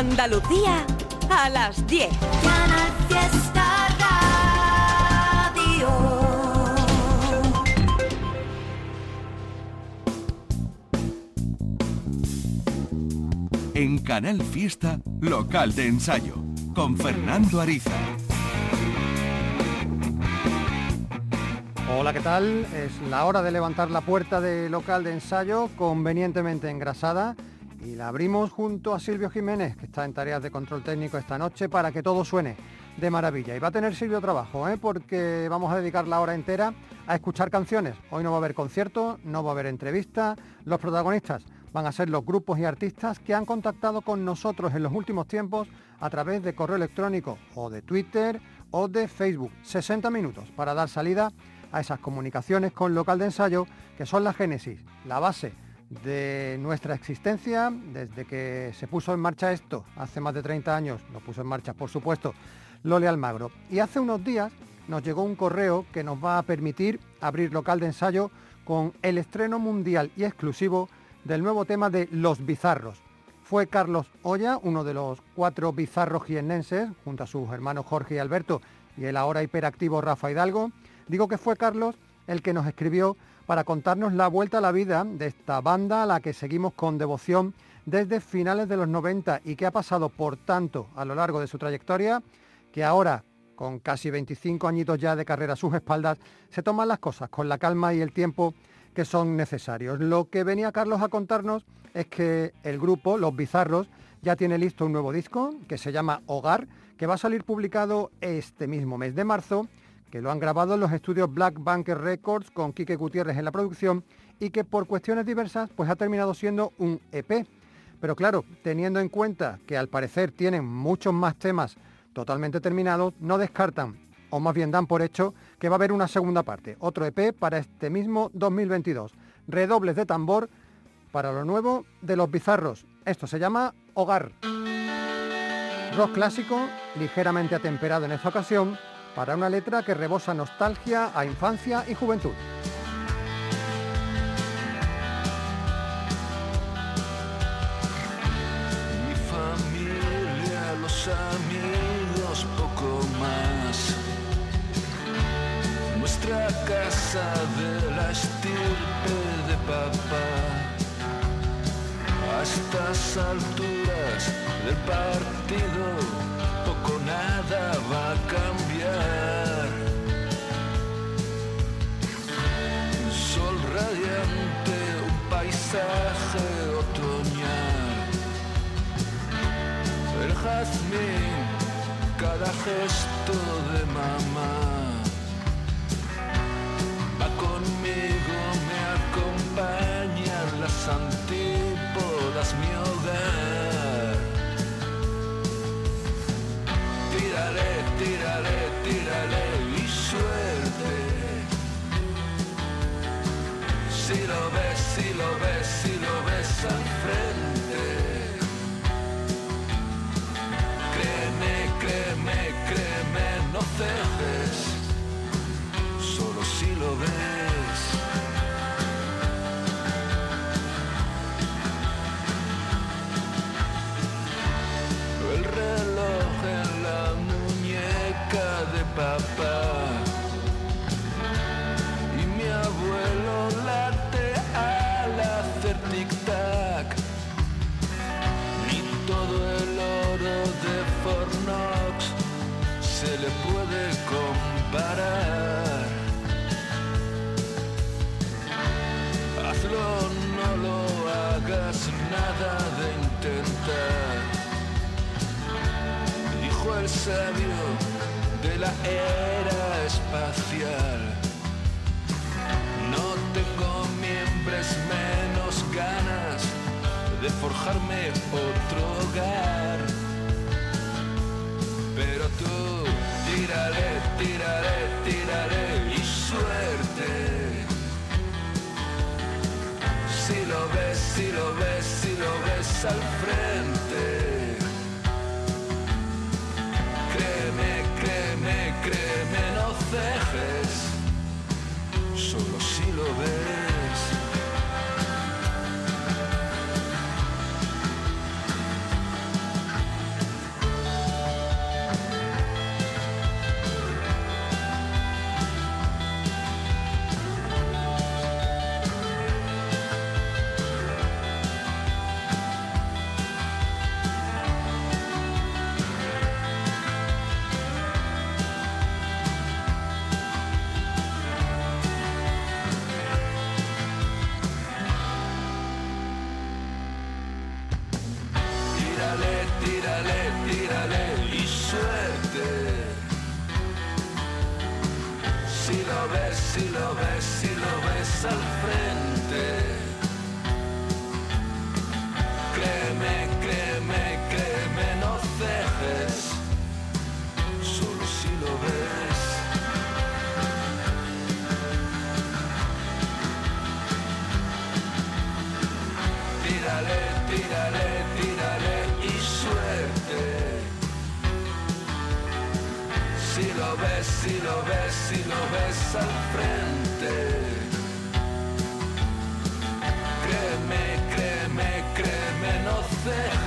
Andalucía a las 10. Canal Fiesta Radio. En Canal Fiesta, local de ensayo, con Fernando Ariza. Hola, ¿qué tal? Es la hora de levantar la puerta del local de ensayo convenientemente engrasada y la abrimos junto a Silvio Jiménez, que está en tareas de control técnico esta noche para que todo suene de maravilla. Y va a tener Silvio trabajo, ¿eh? porque vamos a dedicar la hora entera a escuchar canciones. Hoy no va a haber conciertos, no va a haber entrevistas. Los protagonistas van a ser los grupos y artistas que han contactado con nosotros en los últimos tiempos a través de correo electrónico o de Twitter o de Facebook. 60 minutos para dar salida a esas comunicaciones con local de ensayo que son la génesis, la base de nuestra existencia desde que se puso en marcha esto, hace más de 30 años, lo puso en marcha por supuesto Lole Almagro. Y hace unos días nos llegó un correo que nos va a permitir abrir local de ensayo con el estreno mundial y exclusivo del nuevo tema de Los Bizarros. Fue Carlos Olla, uno de los cuatro bizarros jiennenses, junto a sus hermanos Jorge y Alberto y el ahora hiperactivo Rafa Hidalgo, Digo que fue Carlos el que nos escribió para contarnos la vuelta a la vida de esta banda a la que seguimos con devoción desde finales de los 90 y que ha pasado por tanto a lo largo de su trayectoria que ahora, con casi 25 añitos ya de carrera a sus espaldas, se toman las cosas con la calma y el tiempo que son necesarios. Lo que venía Carlos a contarnos es que el grupo, Los Bizarros, ya tiene listo un nuevo disco que se llama Hogar, que va a salir publicado este mismo mes de marzo que lo han grabado en los estudios Black Bunker Records con Quique Gutiérrez en la producción y que por cuestiones diversas pues ha terminado siendo un EP. Pero claro, teniendo en cuenta que al parecer tienen muchos más temas totalmente terminados, no descartan, o más bien dan por hecho, que va a haber una segunda parte, otro EP para este mismo 2022. Redobles de tambor para lo nuevo de los bizarros. Esto se llama Hogar. Rock clásico, ligeramente atemperado en esta ocasión, para una letra que rebosa nostalgia a infancia y juventud. Mi familia, los amigos, poco más. Nuestra casa de la estirpe de papá. A estas alturas del partido, poco nada va a cambiar. Paisaje otoñal. El jazmín, cada gesto de mamá. Va conmigo, me acompañan las antípodas, mi hogar. Tírale, tírale, Si lo ves, si lo ves, si lo ves al frente. Créeme, créeme, créeme, no cejes. Solo si lo ves. Lo ves, si lo ves, si lo ves al frente. Ves, si lo ves al frente. Créeme, créeme, créeme, no cejes.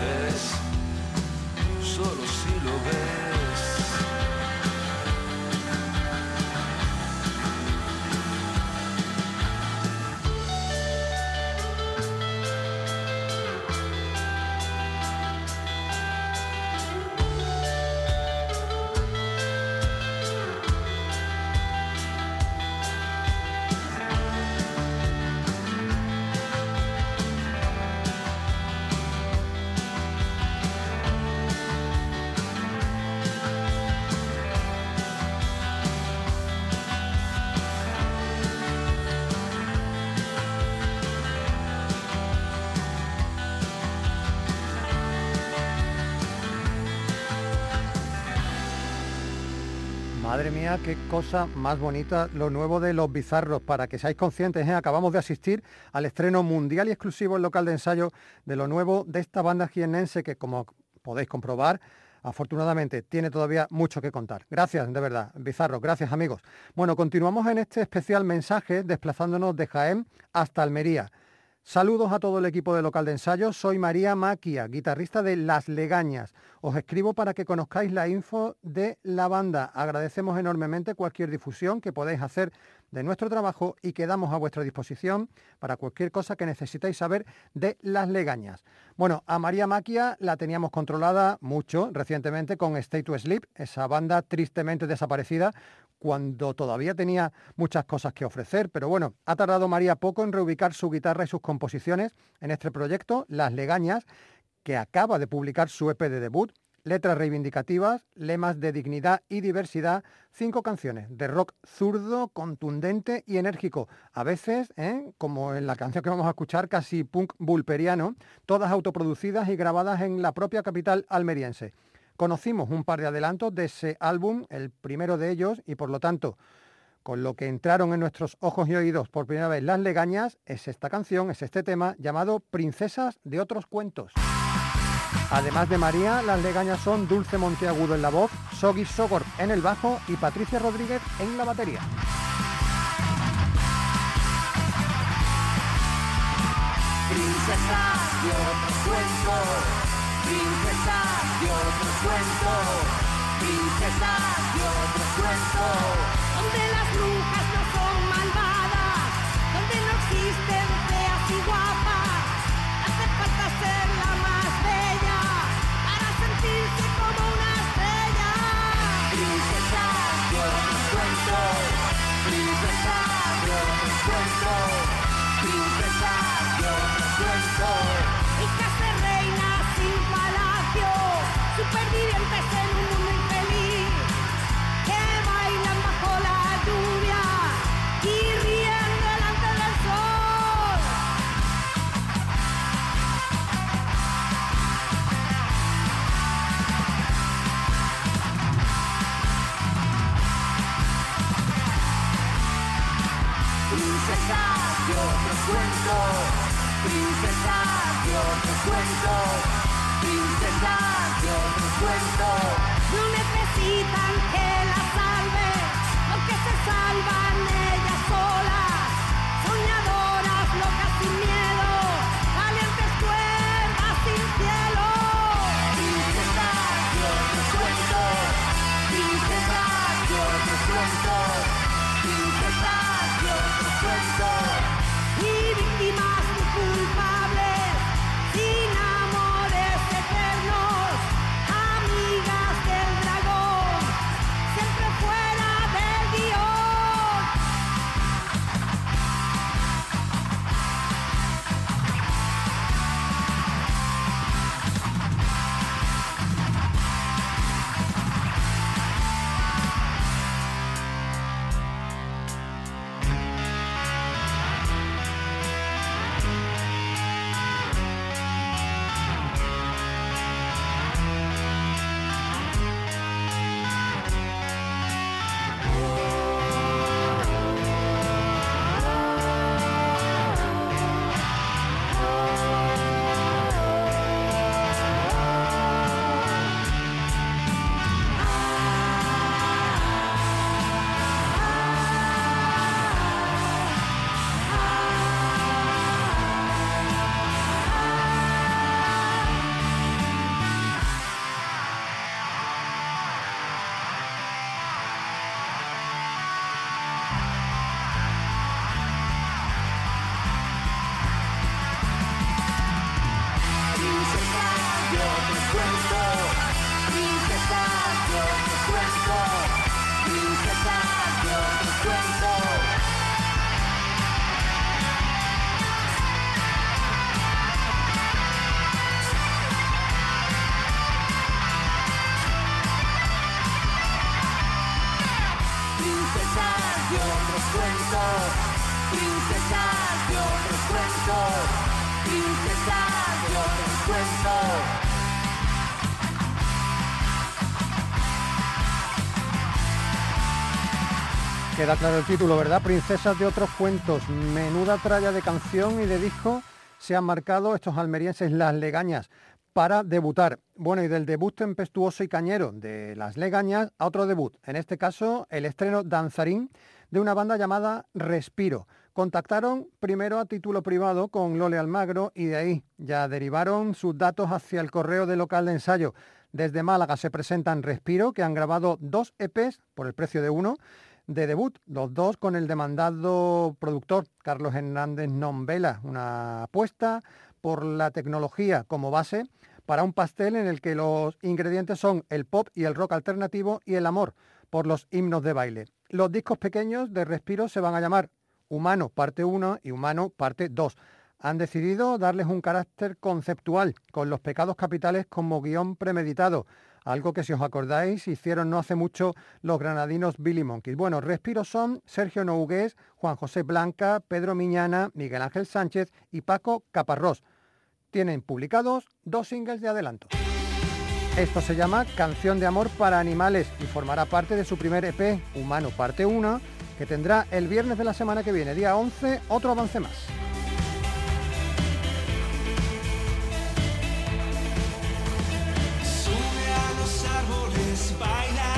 Qué cosa más bonita lo nuevo de Los Bizarros. Para que seáis conscientes, ¿eh? acabamos de asistir al estreno mundial y exclusivo en local de ensayo de lo nuevo de esta banda jiennense que, como podéis comprobar, afortunadamente tiene todavía mucho que contar. Gracias, de verdad, Bizarros, gracias amigos. Bueno, continuamos en este especial mensaje desplazándonos de Jaén hasta Almería. Saludos a todo el equipo de local de ensayo. Soy María Maquia, guitarrista de Las Legañas. Os escribo para que conozcáis la info de la banda. Agradecemos enormemente cualquier difusión que podáis hacer de nuestro trabajo y quedamos a vuestra disposición para cualquier cosa que necesitéis saber de Las Legañas. Bueno, a María Maquia la teníamos controlada mucho recientemente con Stay to Sleep, esa banda tristemente desaparecida cuando todavía tenía muchas cosas que ofrecer, pero bueno, ha tardado María poco en reubicar su guitarra y sus composiciones en este proyecto, Las Legañas, que acaba de publicar su EP de debut, letras reivindicativas, lemas de dignidad y diversidad, cinco canciones de rock zurdo, contundente y enérgico, a veces, ¿eh? como en la canción que vamos a escuchar, casi punk bulperiano, todas autoproducidas y grabadas en la propia capital almeriense. Conocimos un par de adelantos de ese álbum, el primero de ellos, y por lo tanto, con lo que entraron en nuestros ojos y oídos por primera vez las legañas, es esta canción, es este tema llamado Princesas de otros cuentos. Además de María, las legañas son Dulce Monteagudo en la voz, Soggy Sogor en el bajo y Patricia Rodríguez en la batería. Princesa de otros cuentos, princesa de otros cuentos, princesa de otros cuentos, queda claro el título, ¿verdad? Princesas de otros cuentos. Menuda tralla de canción y de disco se han marcado estos almerienses Las Legañas para debutar. Bueno, y del debut tempestuoso y cañero de Las Legañas a otro debut, en este caso el estreno danzarín de una banda llamada Respiro. Contactaron primero a título privado con Lole Almagro y de ahí ya derivaron sus datos hacia el correo del local de ensayo. Desde Málaga se presentan Respiro, que han grabado dos EPs por el precio de uno de debut, los dos con el demandado productor Carlos Hernández Nombela, una apuesta por la tecnología como base para un pastel en el que los ingredientes son el pop y el rock alternativo y el amor por los himnos de baile. Los discos pequeños de Respiro se van a llamar Humano parte 1 y Humano parte 2 han decidido darles un carácter conceptual, con los pecados capitales como guion premeditado, algo que si os acordáis hicieron no hace mucho los granadinos Billy Monkeys. Bueno, Respiro son Sergio Nougués, Juan José Blanca, Pedro Miñana, Miguel Ángel Sánchez y Paco Caparrós. Tienen publicados dos singles de adelanto. Esto se llama Canción de Amor para Animales y formará parte de su primer EP, Humano Parte 1, que tendrá el viernes de la semana que viene, día 11, otro avance más. Bye now.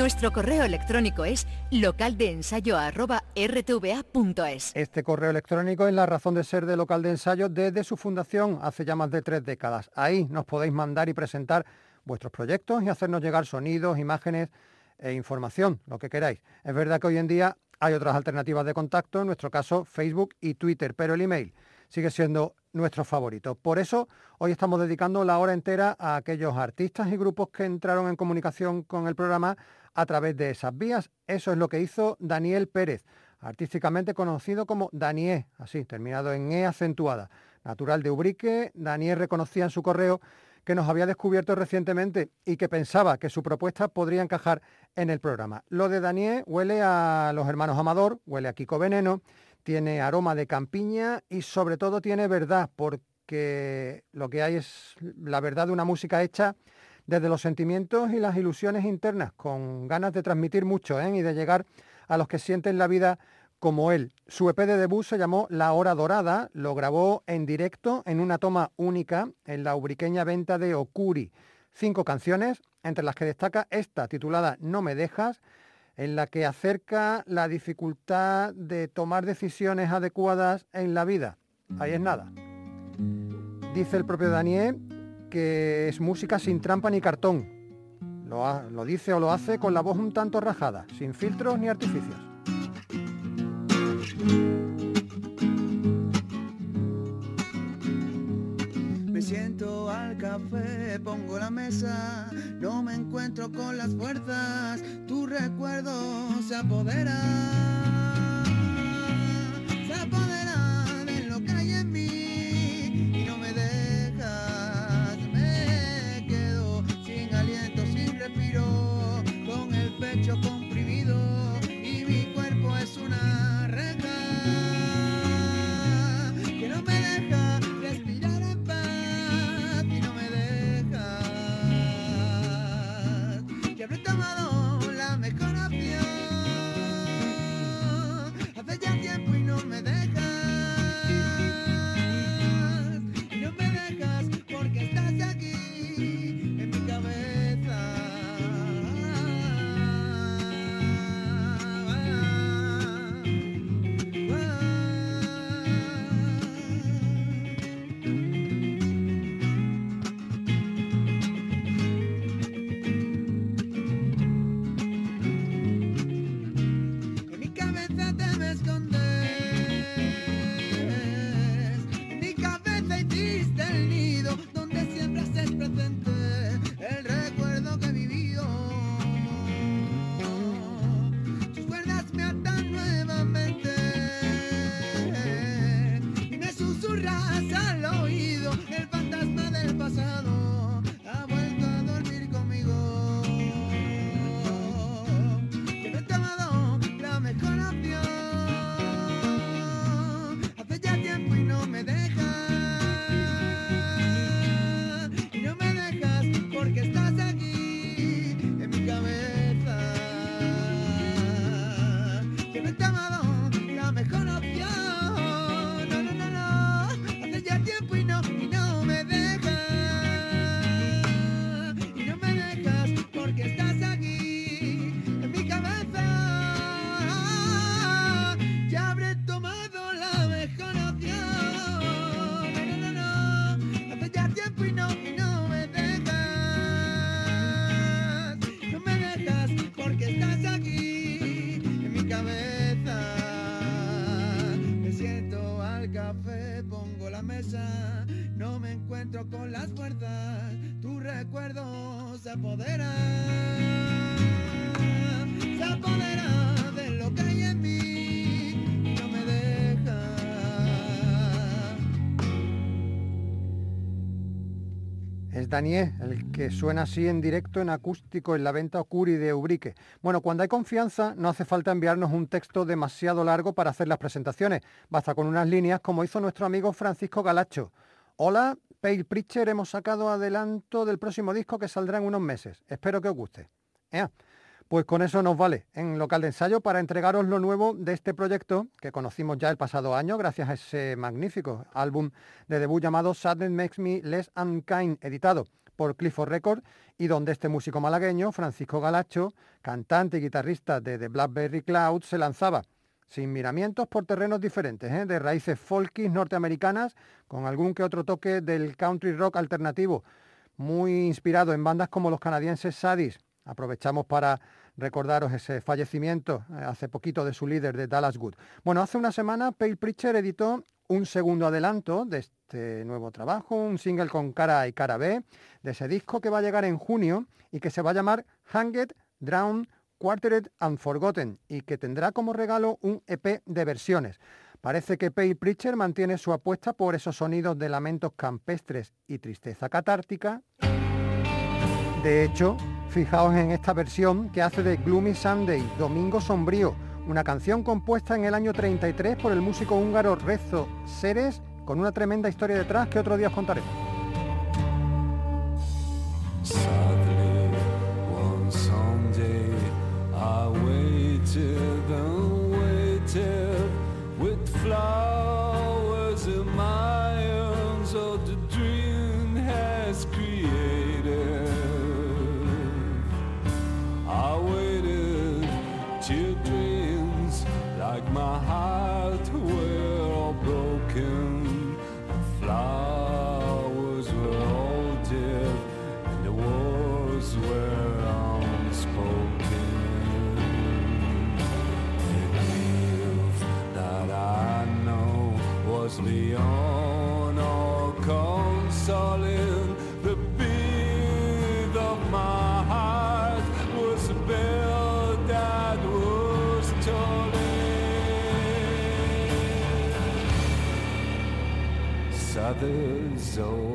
Nuestro correo electrónico es localdeensayo.rtva.es. Este correo electrónico es la razón de ser de local de ensayo desde su fundación hace ya más de tres décadas. Ahí nos podéis mandar y presentar vuestros proyectos y hacernos llegar sonidos, imágenes e información, lo que queráis. Es verdad que hoy en día hay otras alternativas de contacto, en nuestro caso Facebook y Twitter, pero el email sigue siendo nuestro favorito. Por eso hoy estamos dedicando la hora entera a aquellos artistas y grupos que entraron en comunicación con el programa a través de esas vías. Eso es lo que hizo Daniel Pérez, artísticamente conocido como Daniel, así, terminado en E acentuada. Natural de Ubrique, Daniel reconocía en su correo que nos había descubierto recientemente y que pensaba que su propuesta podría encajar en el programa. Lo de Daniel huele a los hermanos Amador, huele a Kiko Veneno tiene aroma de campiña y sobre todo tiene verdad, porque lo que hay es la verdad de una música hecha desde los sentimientos y las ilusiones internas, con ganas de transmitir mucho ¿eh? y de llegar a los que sienten la vida como él. Su EP de debut se llamó La Hora Dorada, lo grabó en directo en una toma única en la ubriqueña venta de Okuri. Cinco canciones, entre las que destaca esta titulada No me dejas, en la que acerca la dificultad de tomar decisiones adecuadas en la vida. Ahí es nada. Dice el propio Daniel que es música sin trampa ni cartón. Lo, lo dice o lo hace con la voz un tanto rajada, sin filtros ni artificios. Siento al café, pongo la mesa, no me encuentro con las fuerzas, tu recuerdo se apodera, Es Daniel, el que suena así en directo en acústico en la venta Ocuri de Ubrique. Bueno, cuando hay confianza no hace falta enviarnos un texto demasiado largo para hacer las presentaciones. Basta con unas líneas como hizo nuestro amigo Francisco Galacho. Hola, Pale Preacher, hemos sacado adelanto del próximo disco que saldrá en unos meses. Espero que os guste. Pues con eso nos vale en local de ensayo para entregaros lo nuevo de este proyecto que conocimos ya el pasado año gracias a ese magnífico álbum de debut llamado Sadness Makes Me Less Unkind, editado por Clifford Records y donde este músico malagueño, Francisco Galacho, cantante y guitarrista de The Blackberry Cloud, se lanzaba sin miramientos por terrenos diferentes, ¿eh? de raíces folkis norteamericanas, con algún que otro toque del country rock alternativo, muy inspirado en bandas como los canadienses Sadis. Aprovechamos para recordaros ese fallecimiento eh, hace poquito de su líder de Dallas Wood. Bueno, hace una semana Pale Preacher editó un segundo adelanto de este nuevo trabajo, un single con cara A y cara B, de ese disco que va a llegar en junio y que se va a llamar Hanged, Drowned, Quartered and Forgotten y que tendrá como regalo un EP de versiones. Parece que Pale Preacher mantiene su apuesta por esos sonidos de lamentos campestres y tristeza catártica. De hecho, fijaos en esta versión que hace de Gloomy Sunday, Domingo Sombrío, una canción compuesta en el año 33 por el músico húngaro Rezo Seres, con una tremenda historia detrás que otro día os contaremos. to so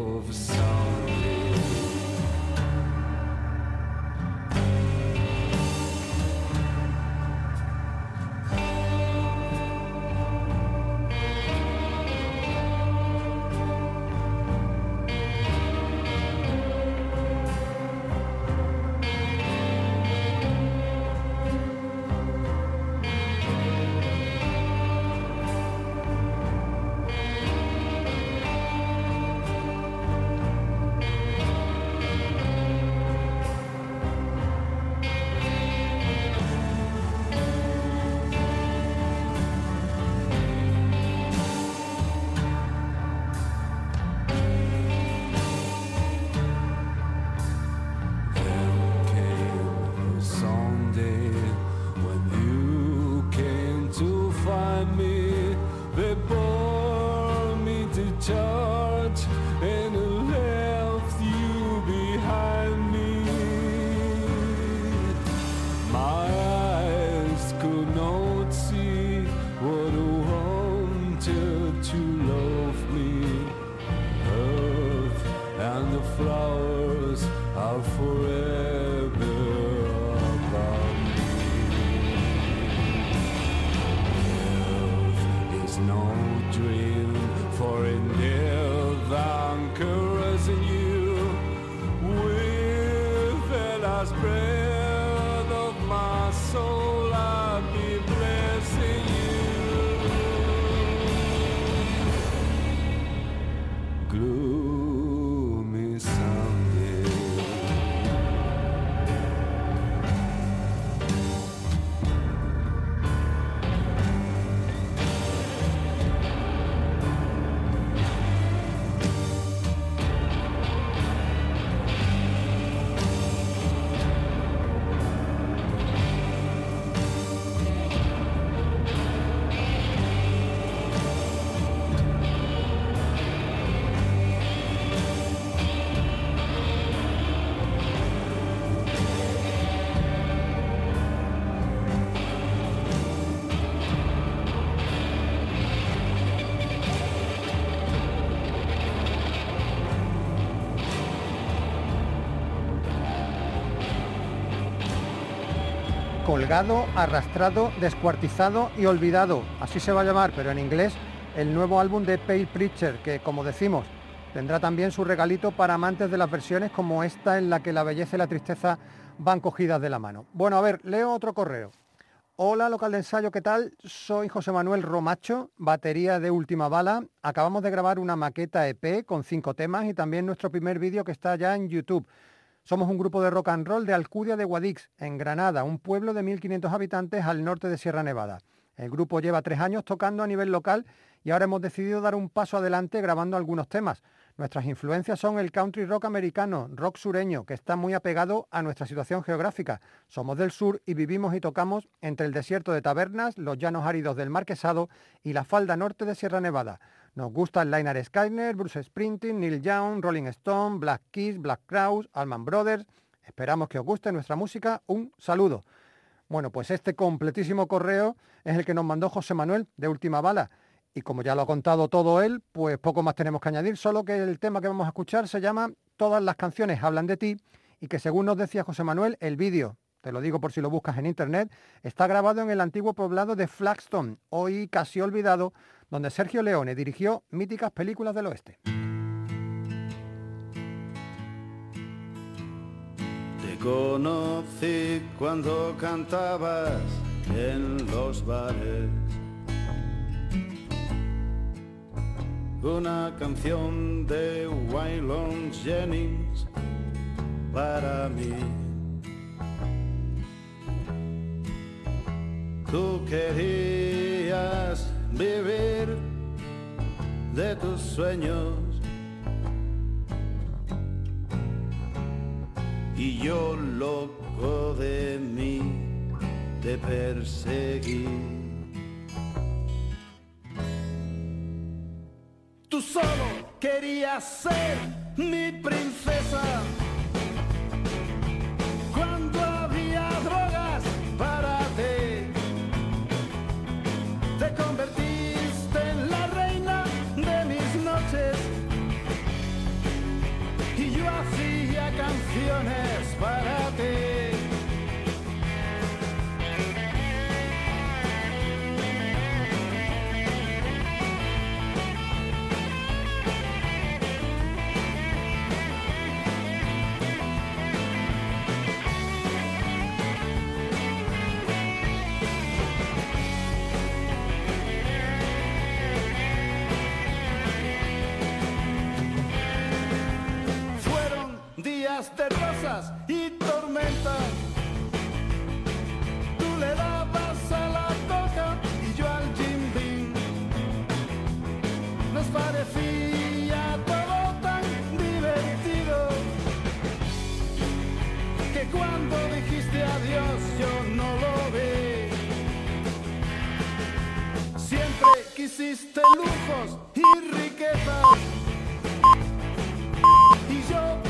Colgado, arrastrado, descuartizado y olvidado. Así se va a llamar, pero en inglés, el nuevo álbum de Pale Preacher, que como decimos, tendrá también su regalito para amantes de las versiones como esta en la que la belleza y la tristeza van cogidas de la mano. Bueno, a ver, leo otro correo. Hola, local de ensayo, ¿qué tal? Soy José Manuel Romacho, batería de Última Bala. Acabamos de grabar una maqueta EP con cinco temas y también nuestro primer vídeo que está ya en YouTube. Somos un grupo de rock and roll de Alcudia de Guadix, en Granada, un pueblo de 1.500 habitantes al norte de Sierra Nevada. El grupo lleva tres años tocando a nivel local y ahora hemos decidido dar un paso adelante grabando algunos temas. Nuestras influencias son el country rock americano, rock sureño, que está muy apegado a nuestra situación geográfica. Somos del sur y vivimos y tocamos entre el desierto de Tabernas, los llanos áridos del Marquesado y la falda norte de Sierra Nevada. Nos gustan Liner Skyner, Bruce Springsteen, Neil Young, Rolling Stone, Black Keys, Black Crowes, Allman Brothers. Esperamos que os guste nuestra música. Un saludo. Bueno, pues este completísimo correo es el que nos mandó José Manuel de Última Bala. Y como ya lo ha contado todo él, pues poco más tenemos que añadir, solo que el tema que vamos a escuchar se llama Todas las canciones hablan de ti y que según nos decía José Manuel, el vídeo, te lo digo por si lo buscas en internet, está grabado en el antiguo poblado de Flagstone, hoy casi olvidado, donde Sergio Leone dirigió míticas películas del oeste. Te conocí cuando cantabas en los bares. Una canción de Waylon Jennings para mí. Tú querías vivir de tus sueños y yo loco de mí te perseguí. Tú solo querías ser mi princesa. Y tormentas. Tú le dabas a la coca y yo al Jim Beam. Nos parecía todo tan divertido que cuando dijiste adiós yo no lo vi. Siempre quisiste lujos y riquezas. Y yo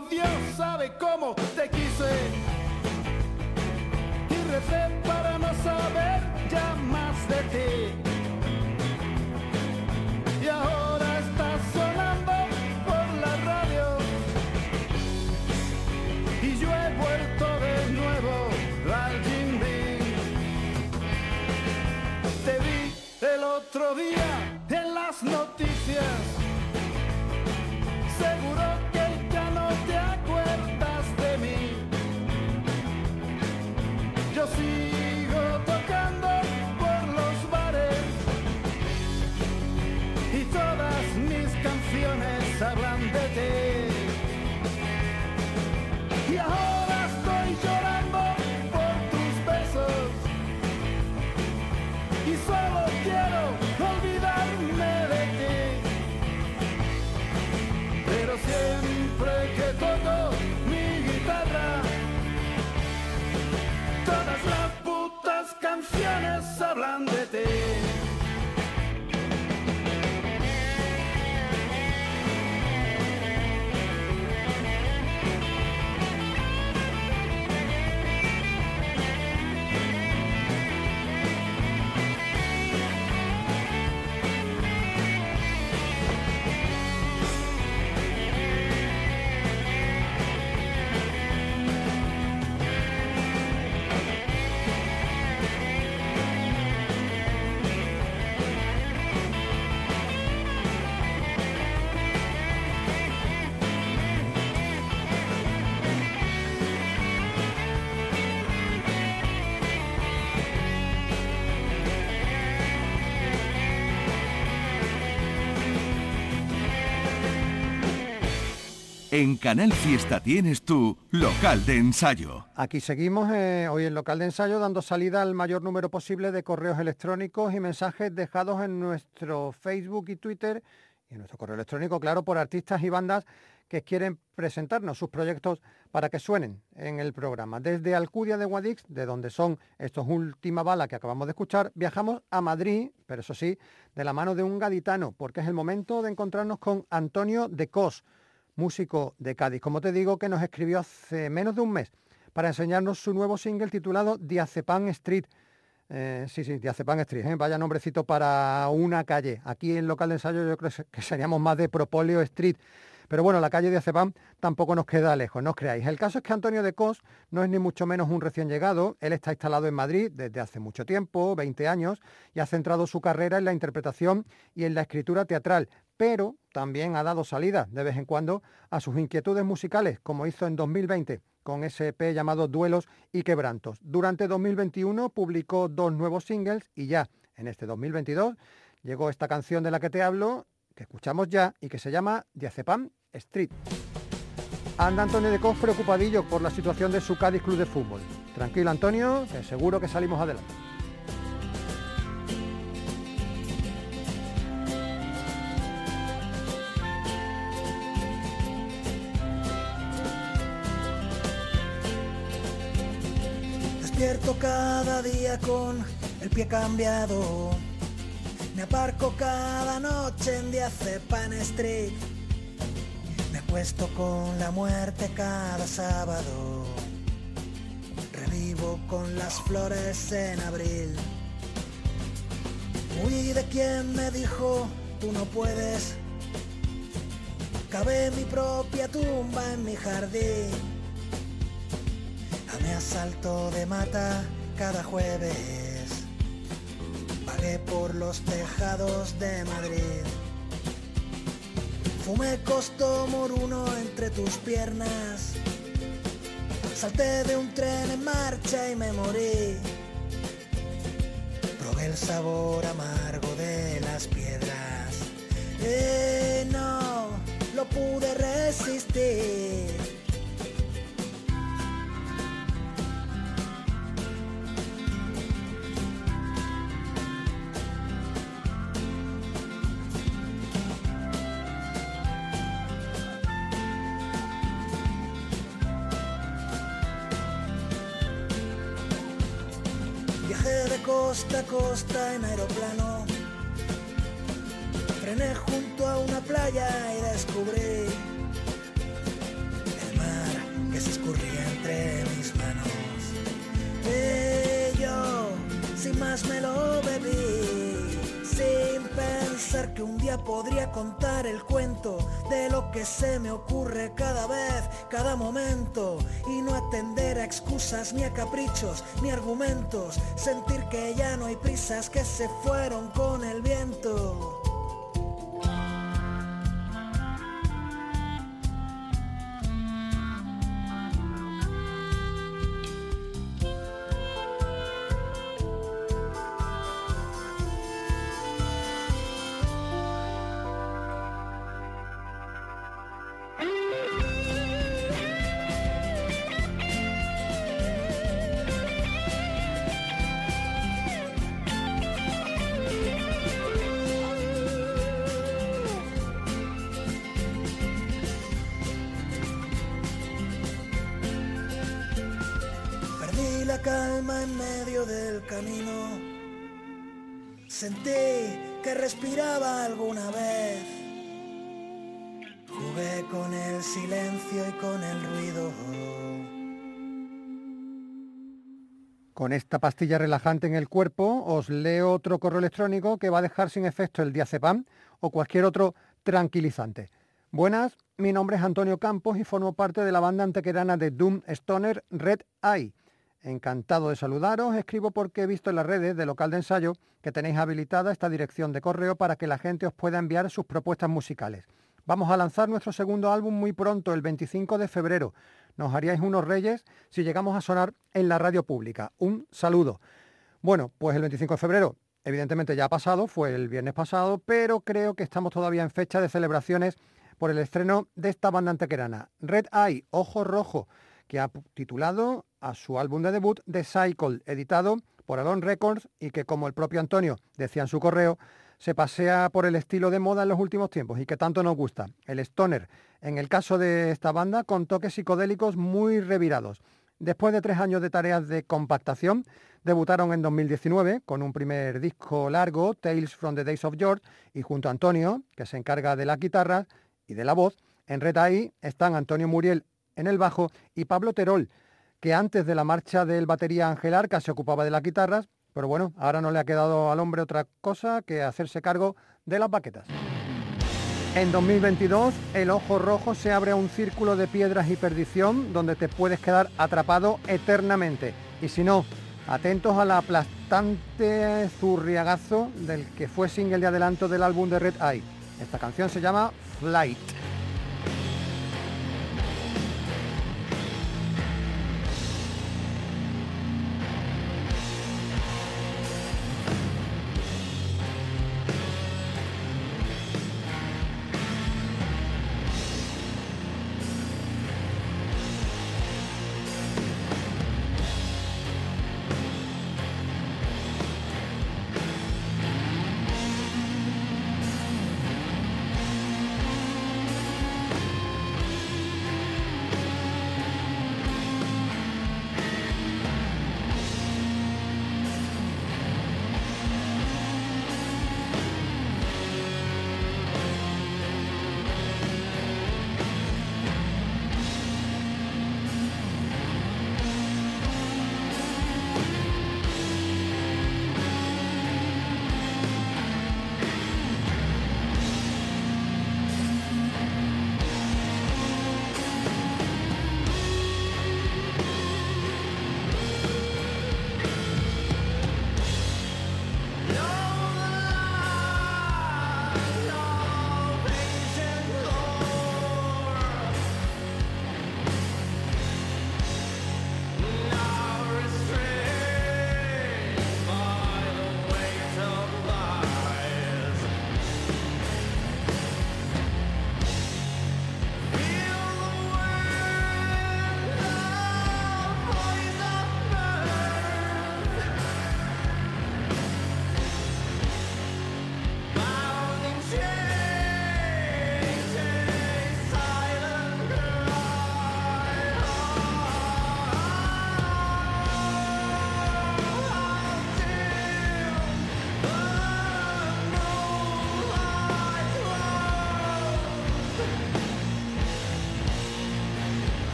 Dios sabe cómo te quise. Y recé para no saber ya más de ti. Y ahora está sonando por la radio. Y yo he vuelto de nuevo al Jim. Te vi el otro día y ahora estoy llorando por tus besos. Y solo quiero olvidarme de ti. Pero siempre que toco mi guitarra todas las putas canciones hablan de ti. En Canal Fiesta tienes tu local de ensayo. Aquí seguimos eh, hoy en local de ensayo dando salida al mayor número posible de correos electrónicos y mensajes dejados en nuestro Facebook y Twitter y en nuestro correo electrónico, claro, por artistas y bandas que quieren presentarnos sus proyectos para que suenen en el programa. Desde Alcudia de Guadix, de donde son estos última bala que acabamos de escuchar, viajamos a Madrid, pero eso sí, de la mano de un gaditano, porque es el momento de encontrarnos con Antonio de Cos, músico de Cádiz, como te digo, que nos escribió hace menos de un mes para enseñarnos su nuevo single titulado Diazepam Street. Eh, sí, sí, Diazepam Street, ¿eh? vaya nombrecito para una calle. Aquí en local de ensayo yo creo que seríamos más de Propóleo Street. Pero bueno, la calle de Acepam tampoco nos queda lejos, no os creáis. El caso es que Antonio de Cos no es ni mucho menos un recién llegado. Él está instalado en Madrid desde hace mucho tiempo, 20 años, y ha centrado su carrera en la interpretación y en la escritura teatral. Pero también ha dado salida de vez en cuando a sus inquietudes musicales, como hizo en 2020 con ese EP llamado Duelos y Quebrantos. Durante 2021 publicó dos nuevos singles y ya en este 2022 llegó esta canción de la que te hablo que escuchamos ya y que se llama Diazepam Street. Anda Antonio de Cos preocupadillo por la situación de su Cádiz Club de Fútbol. Tranquilo Antonio, que seguro que salimos adelante. Despierto cada día con el pie cambiado me aparco cada noche en Diazepam Street. Me acuesto con la muerte cada sábado. Revivo con las flores en abril. Huí de quien me dijo, tú no puedes. Cabe mi propia tumba en mi jardín. A asalto de mata cada jueves por los tejados de Madrid. Fumé costo moruno entre tus piernas. Salté de un tren en marcha y me morí. Probé el sabor amargo de las piedras. Eh, no, lo pude resistir. Costa a costa en aeroplano. Frené junto a una playa y descubrí el mar que se escurría entre mis manos. Y yo, sin más me lo bebí, sin pensar que un día podría contar el cuento de lo que se me ocurre cada vez, cada momento, y no atender a excusas ni a caprichos ni argumentos, sentir que ya no hay prisas que se fueron con el viento. Con esta pastilla relajante en el cuerpo os leo otro correo electrónico que va a dejar sin efecto el diazepam o cualquier otro tranquilizante. Buenas, mi nombre es Antonio Campos y formo parte de la banda antequerana de Doom Stoner Red Eye. Encantado de saludaros. Escribo porque he visto en las redes de local de ensayo que tenéis habilitada esta dirección de correo para que la gente os pueda enviar sus propuestas musicales. Vamos a lanzar nuestro segundo álbum muy pronto, el 25 de febrero. Nos haríais unos reyes si llegamos a sonar en la radio pública. Un saludo. Bueno, pues el 25 de febrero evidentemente ya ha pasado, fue el viernes pasado, pero creo que estamos todavía en fecha de celebraciones por el estreno de esta banda antequerana, Red Eye, Ojo Rojo, que ha titulado a su álbum de debut The Cycle, editado por Alon Records y que, como el propio Antonio decía en su correo, se pasea por el estilo de moda en los últimos tiempos y que tanto nos gusta, el stoner, en el caso de esta banda con toques psicodélicos muy revirados. Después de tres años de tareas de compactación, debutaron en 2019 con un primer disco largo, Tales from the Days of George, y junto a Antonio, que se encarga de la guitarra y de la voz, en Red Eye están Antonio Muriel en el bajo y Pablo Terol, que antes de la marcha del batería Ángel Arca se ocupaba de las guitarras, pero bueno, ahora no le ha quedado al hombre otra cosa que hacerse cargo de las baquetas. En 2022, el ojo rojo se abre a un círculo de piedras y perdición donde te puedes quedar atrapado eternamente. Y si no, atentos a la aplastante zurriagazo del que fue single de adelanto del álbum de Red Eye. Esta canción se llama Flight.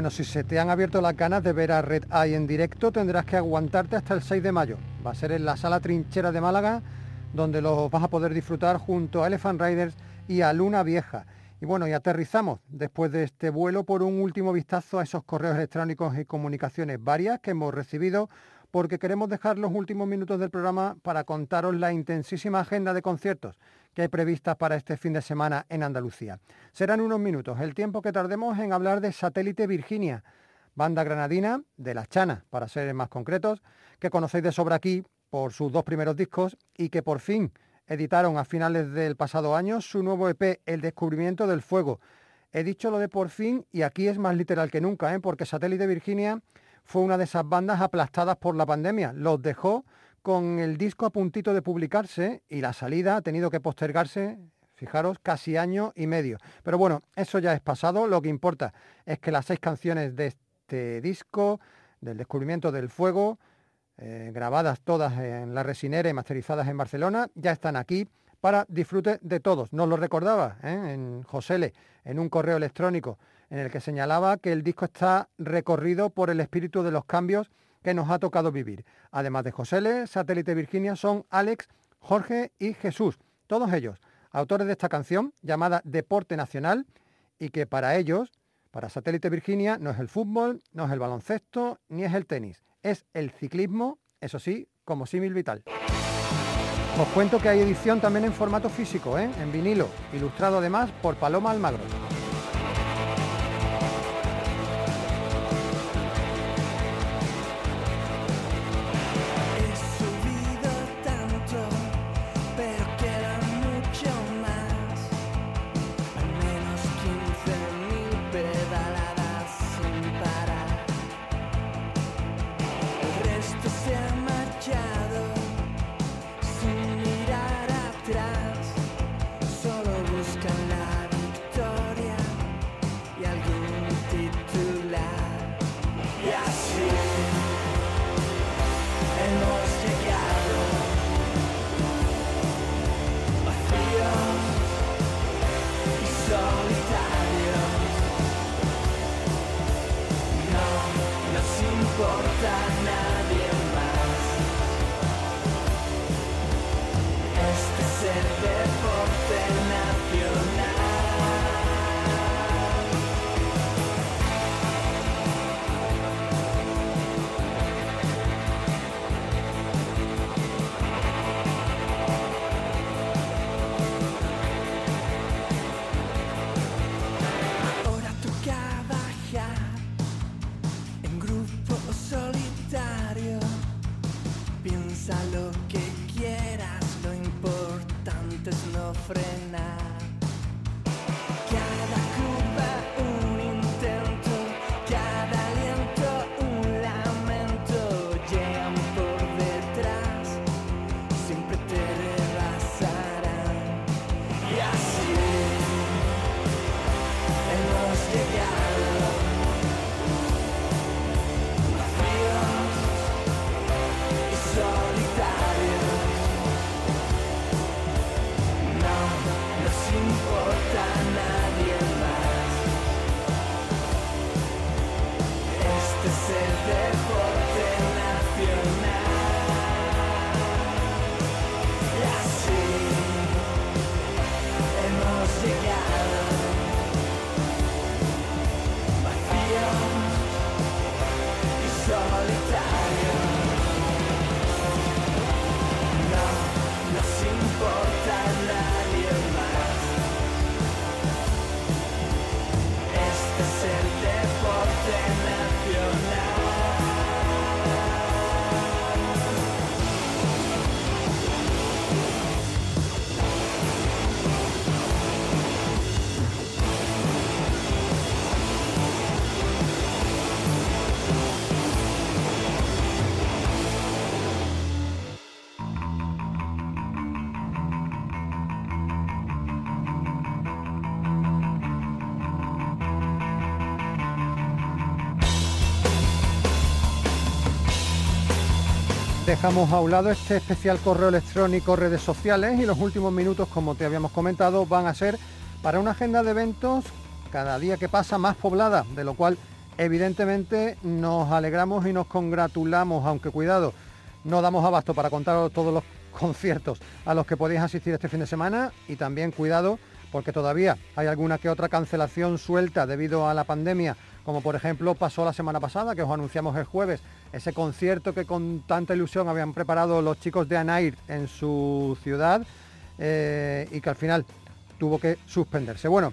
Bueno, si se te han abierto las ganas de ver a Red Eye en directo, tendrás que aguantarte hasta el 6 de mayo. Va a ser en la Sala Trinchera de Málaga, donde los vas a poder disfrutar junto a Elephant Riders y a Luna Vieja. Y bueno, y aterrizamos después de este vuelo por un último vistazo a esos correos electrónicos y comunicaciones varias que hemos recibido porque queremos dejar los últimos minutos del programa para contaros la intensísima agenda de conciertos que hay previstas para este fin de semana en Andalucía. Serán unos minutos, el tiempo que tardemos en hablar de Satélite Virginia, banda granadina de La Chana, para ser más concretos, que conocéis de sobra aquí por sus dos primeros discos y que por fin editaron a finales del pasado año su nuevo EP, El Descubrimiento del Fuego. He dicho lo de por fin y aquí es más literal que nunca, ¿eh? porque Satélite Virginia fue una de esas bandas aplastadas por la pandemia. Los dejó con el disco a puntito de publicarse y la salida ha tenido que postergarse, fijaros, casi año y medio. Pero bueno, eso ya es pasado. Lo que importa es que las seis canciones de este disco, del descubrimiento del fuego, eh, grabadas todas en la resinera y masterizadas en Barcelona, ya están aquí para disfrute de todos. Nos lo recordaba ¿eh? en Josele, en un correo electrónico, en el que señalaba que el disco está recorrido por el espíritu de los cambios que nos ha tocado vivir. Además de Josele, Satélite Virginia son Alex, Jorge y Jesús, todos ellos autores de esta canción llamada Deporte Nacional y que para ellos, para Satélite Virginia, no es el fútbol, no es el baloncesto, ni es el tenis, es el ciclismo, eso sí, como símil vital. Os cuento que hay edición también en formato físico, ¿eh? en vinilo, ilustrado además por Paloma Almagro. Dejamos a un lado este especial correo electrónico, redes sociales y los últimos minutos, como te habíamos comentado, van a ser para una agenda de eventos cada día que pasa más poblada, de lo cual Evidentemente nos alegramos y nos congratulamos, aunque cuidado, no damos abasto para contaros todos los conciertos a los que podéis asistir este fin de semana y también cuidado porque todavía hay alguna que otra cancelación suelta debido a la pandemia, como por ejemplo pasó la semana pasada, que os anunciamos el jueves, ese concierto que con tanta ilusión habían preparado los chicos de Anair en su ciudad eh, y que al final tuvo que suspenderse. Bueno,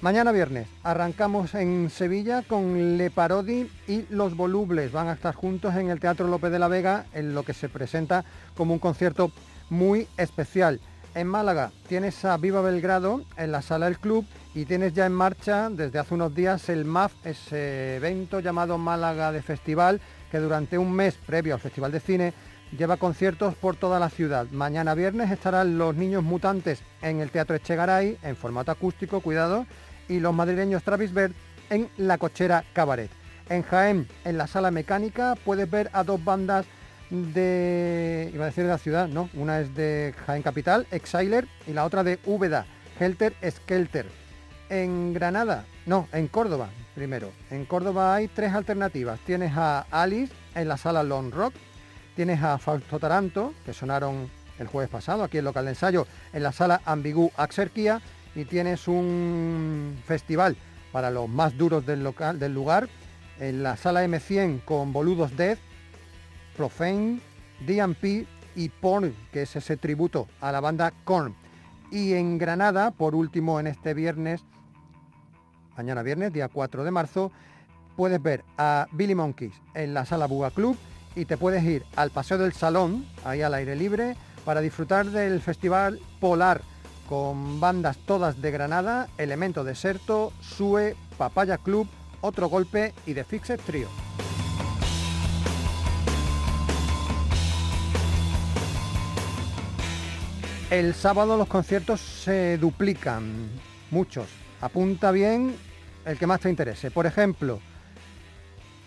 mañana viernes arrancamos en Sevilla con Le Parodi y Los Volubles. Van a estar juntos en el Teatro López de la Vega en lo que se presenta como un concierto muy especial. En Málaga tienes a Viva Belgrado en la sala del club y tienes ya en marcha desde hace unos días el MAF, ese evento llamado Málaga de Festival, que durante un mes previo al Festival de Cine lleva conciertos por toda la ciudad. Mañana viernes estarán los niños mutantes en el Teatro Echegaray, en formato acústico, cuidado, y los madrileños Travis Bert en La Cochera Cabaret. En Jaén, en la sala mecánica, puedes ver a dos bandas de, iba a decir de la ciudad, no, una es de Jaén Capital, Exiler, y la otra de Úbeda, Helter Skelter. En Granada, no, en Córdoba, primero. En Córdoba hay tres alternativas. Tienes a Alice en la sala Long Rock, tienes a Fausto Taranto, que sonaron el jueves pasado aquí en local de ensayo, en la sala Ambigu Axerquía, y tienes un festival para los más duros del, local, del lugar, en la sala M100 con Boludos Death, Profane, DMP y Porn, que es ese tributo a la banda Korn. Y en Granada, por último, en este viernes, mañana viernes, día 4 de marzo, puedes ver a Billy Monkeys en la sala Buga Club y te puedes ir al Paseo del Salón, ahí al aire libre, para disfrutar del Festival Polar, con bandas todas de Granada, Elemento Deserto, Sue, Papaya Club, Otro Golpe y The Fixed Trio. El sábado los conciertos se duplican, muchos. Apunta bien el que más te interese. Por ejemplo,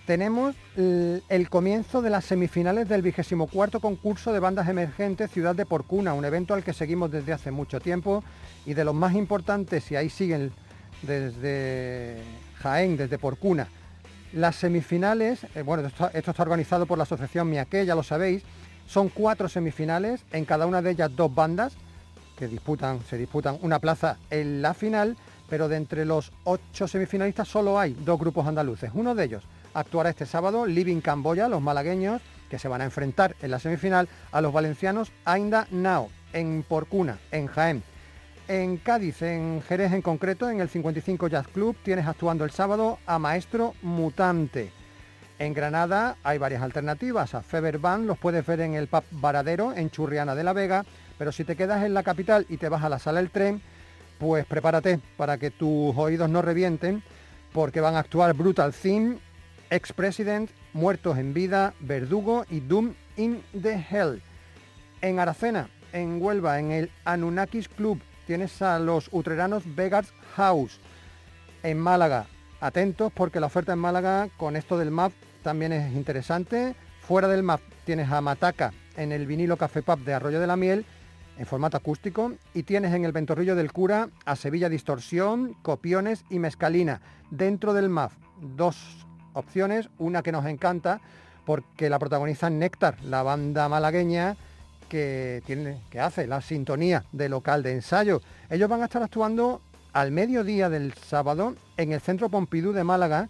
tenemos el, comienzo de las semifinales del 24 concurso de bandas emergentes Ciudad de Porcuna, un evento al que seguimos desde hace mucho tiempo y de los más importantes, y ahí siguen desde Jaén, desde Porcuna. Las semifinales, eh, bueno, esto, esto está organizado por la Asociación Miaque, ya lo sabéis, son cuatro semifinales, en cada una de ellas dos bandas que disputan, se disputan una plaza en la final, pero de entre los ocho semifinalistas solo hay dos grupos andaluces. Uno de ellos actuará este sábado, Living Camboya, los malagueños, que se van a enfrentar en la semifinal a los valencianos Ainda Nao, en Porcuna, en Jaén. En Cádiz, en Jerez en concreto, en el 55 Jazz Club, tienes actuando el sábado a Maestro Mutante. En Granada hay varias alternativas. A Feber Band los puedes ver en el Pub Varadero, en Churriana de la Vega, pero si te quedas en la capital y te vas a la sala del tren, pues prepárate para que tus oídos no revienten, porque van a actuar Brutal Theme, Ex-President, Muertos en Vida, Verdugo y Doom in the Hell. En Aracena, en Huelva, en el Anunnakis Club, tienes a los utreranos Vegas House. En Málaga, atentos porque la oferta en Málaga con esto del MAP también es interesante. Fuera del MAP tienes a Mataca en el vinilo Café Pub de Arroyo de la Miel en formato acústico y tienes en el Ventorrillo del Cura a Sevilla Distorsión, Copiones y Mezcalina. Dentro del MAF, dos opciones, una que nos encanta porque la protagoniza Néctar, la banda malagueña que, tiene, que hace la sintonía de local de ensayo. Ellos van a estar actuando al mediodía del sábado en el Centro Pompidou de Málaga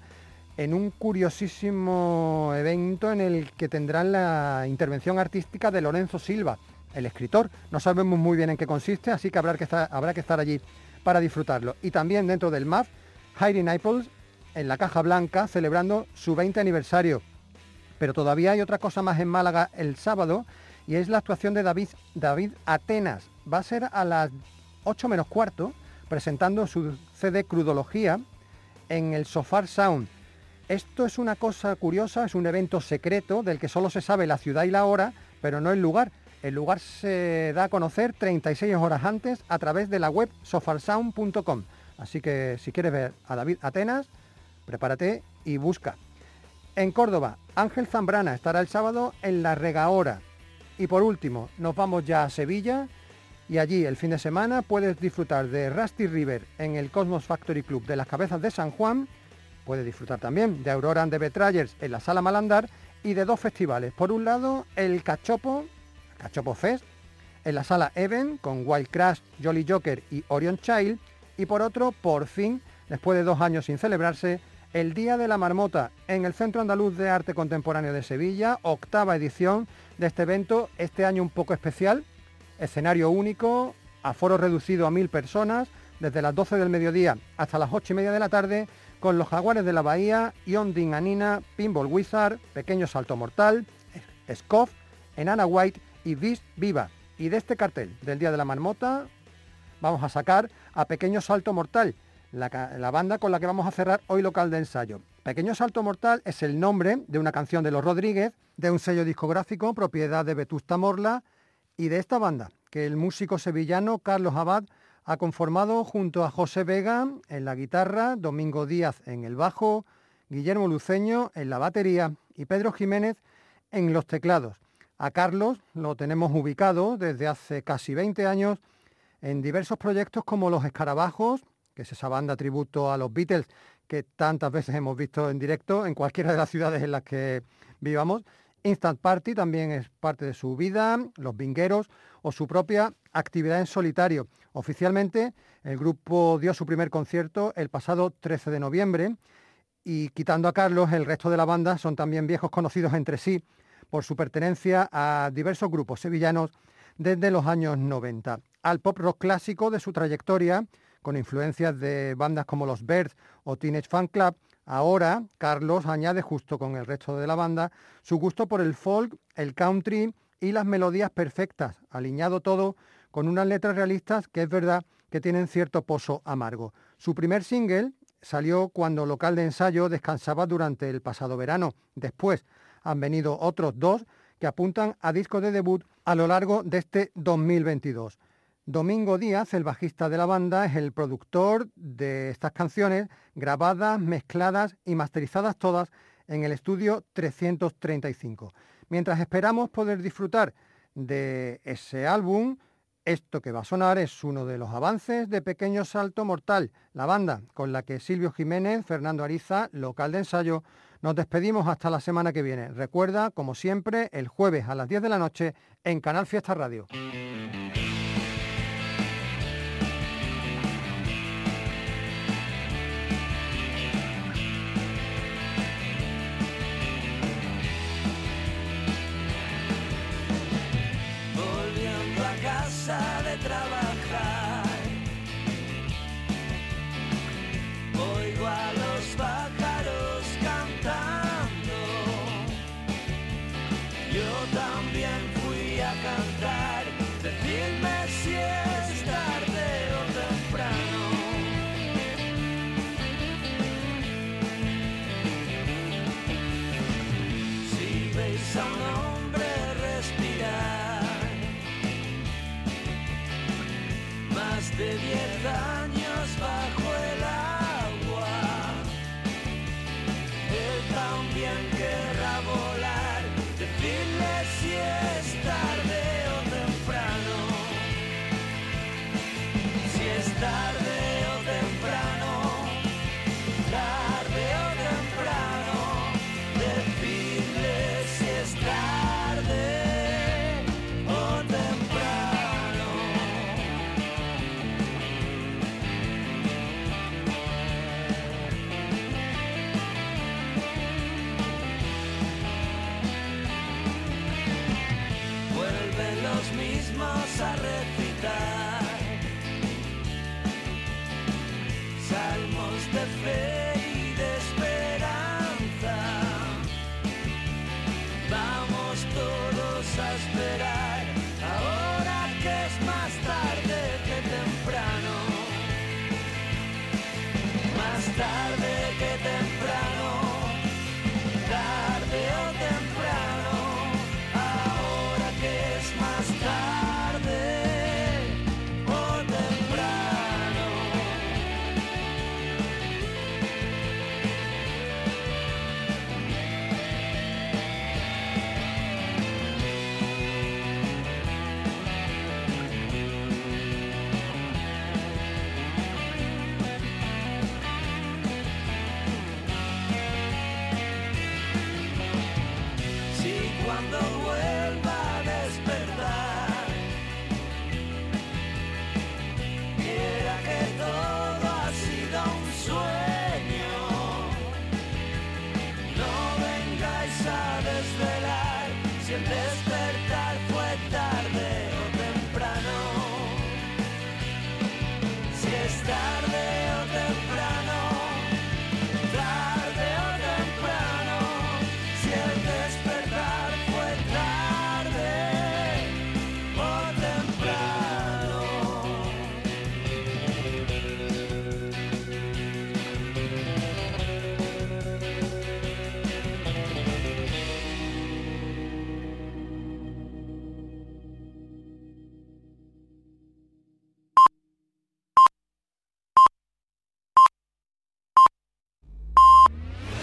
en un curiosísimo evento en el que tendrán la intervención artística de Lorenzo Silva, el escritor. No sabemos muy bien en qué consiste, así que habrá que estar, habrá que estar allí para disfrutarlo. Y también dentro del MAF, Heidi Naples en la Caja Blanca celebrando su 20 aniversario. Pero todavía hay otra cosa más en Málaga el sábado y es la actuación de David, David Atenas. Va a ser a las 8 menos cuarto presentando su CD Crudología en el Sofar Sound. Esto es una cosa curiosa, es un evento secreto del que solo se sabe la ciudad y la hora, pero no el lugar. El lugar se da a conocer 36 horas antes a través de la web sofarsound.com. Así que si quieres ver a David Atenas, prepárate y busca. En Córdoba, Ángel Zambrana estará el sábado en la Regaora. Y por último, nos vamos ya a Sevilla y allí el fin de semana puedes disfrutar de Rusty River en el Cosmos Factory Club de las Cabezas de San Juan Puede disfrutar también de Aurora and the Betrayers en la Sala Malandar y de dos festivales. Por un lado, el Cachopo, Cachopo Fest, en la Sala Even con Wild Crash, Jolly Joker y Orion Child. Y por otro, por fin, después de dos años sin celebrarse, el Día de la Marmota en el Centro Andaluz de Arte Contemporáneo de Sevilla, octava edición de este evento, este año un poco especial, escenario único, aforo reducido a mil personas, desde las 12 del mediodía hasta las 8 y media de la tarde, con los Jaguares de la Bahía, Yondin Anina, Pinball Wizard, Pequeño Salto Mortal, Scoff, Enana White y Beast Viva. Y de este cartel del Día de la Marmota vamos a sacar a Pequeño Salto Mortal, la, la banda con la que vamos a cerrar hoy local de ensayo. Pequeño Salto Mortal es el nombre de una canción de Los Rodríguez, de un sello discográfico propiedad de Vetusta Morla y de esta banda, que el músico sevillano Carlos Abad ha conformado junto a José Vega en la guitarra, Domingo Díaz en el bajo, Guillermo Luceño en la batería y Pedro Jiménez en los teclados. A Carlos lo tenemos ubicado desde hace casi 20 años en diversos proyectos como Los Escarabajos, que es esa banda tributo a los Beatles que tantas veces hemos visto en directo en cualquiera de las ciudades en las que vivamos. Instant Party también es parte de su vida, Los Vingueros o su propia actividad en solitario. Oficialmente, el grupo dio su primer concierto el pasado 13 de noviembre y quitando a Carlos, el resto de la banda son también viejos conocidos entre sí por su pertenencia a diversos grupos sevillanos desde los años 90. Al pop rock clásico de su trayectoria, con influencias de bandas como los Birds o Teenage Fan Club, ahora Carlos añade justo con el resto de la banda su gusto por el folk, el country y las melodías perfectas, alineado todo con unas letras realistas que es verdad que tienen cierto pozo amargo. Su primer single salió cuando local de ensayo descansaba durante el pasado verano. Después han venido otros dos que apuntan a disco de debut a lo largo de este 2022. Domingo Díaz, el bajista de la banda, es el productor de estas canciones grabadas, mezcladas y masterizadas todas en el estudio 335. Mientras esperamos poder disfrutar de ese álbum, esto que va a sonar es uno de los avances de Pequeño Salto Mortal, la banda con la que Silvio Jiménez, Fernando Ariza, local de ensayo, nos despedimos hasta la semana que viene. Recuerda, como siempre, el jueves a las 10 de la noche en Canal Fiesta Radio.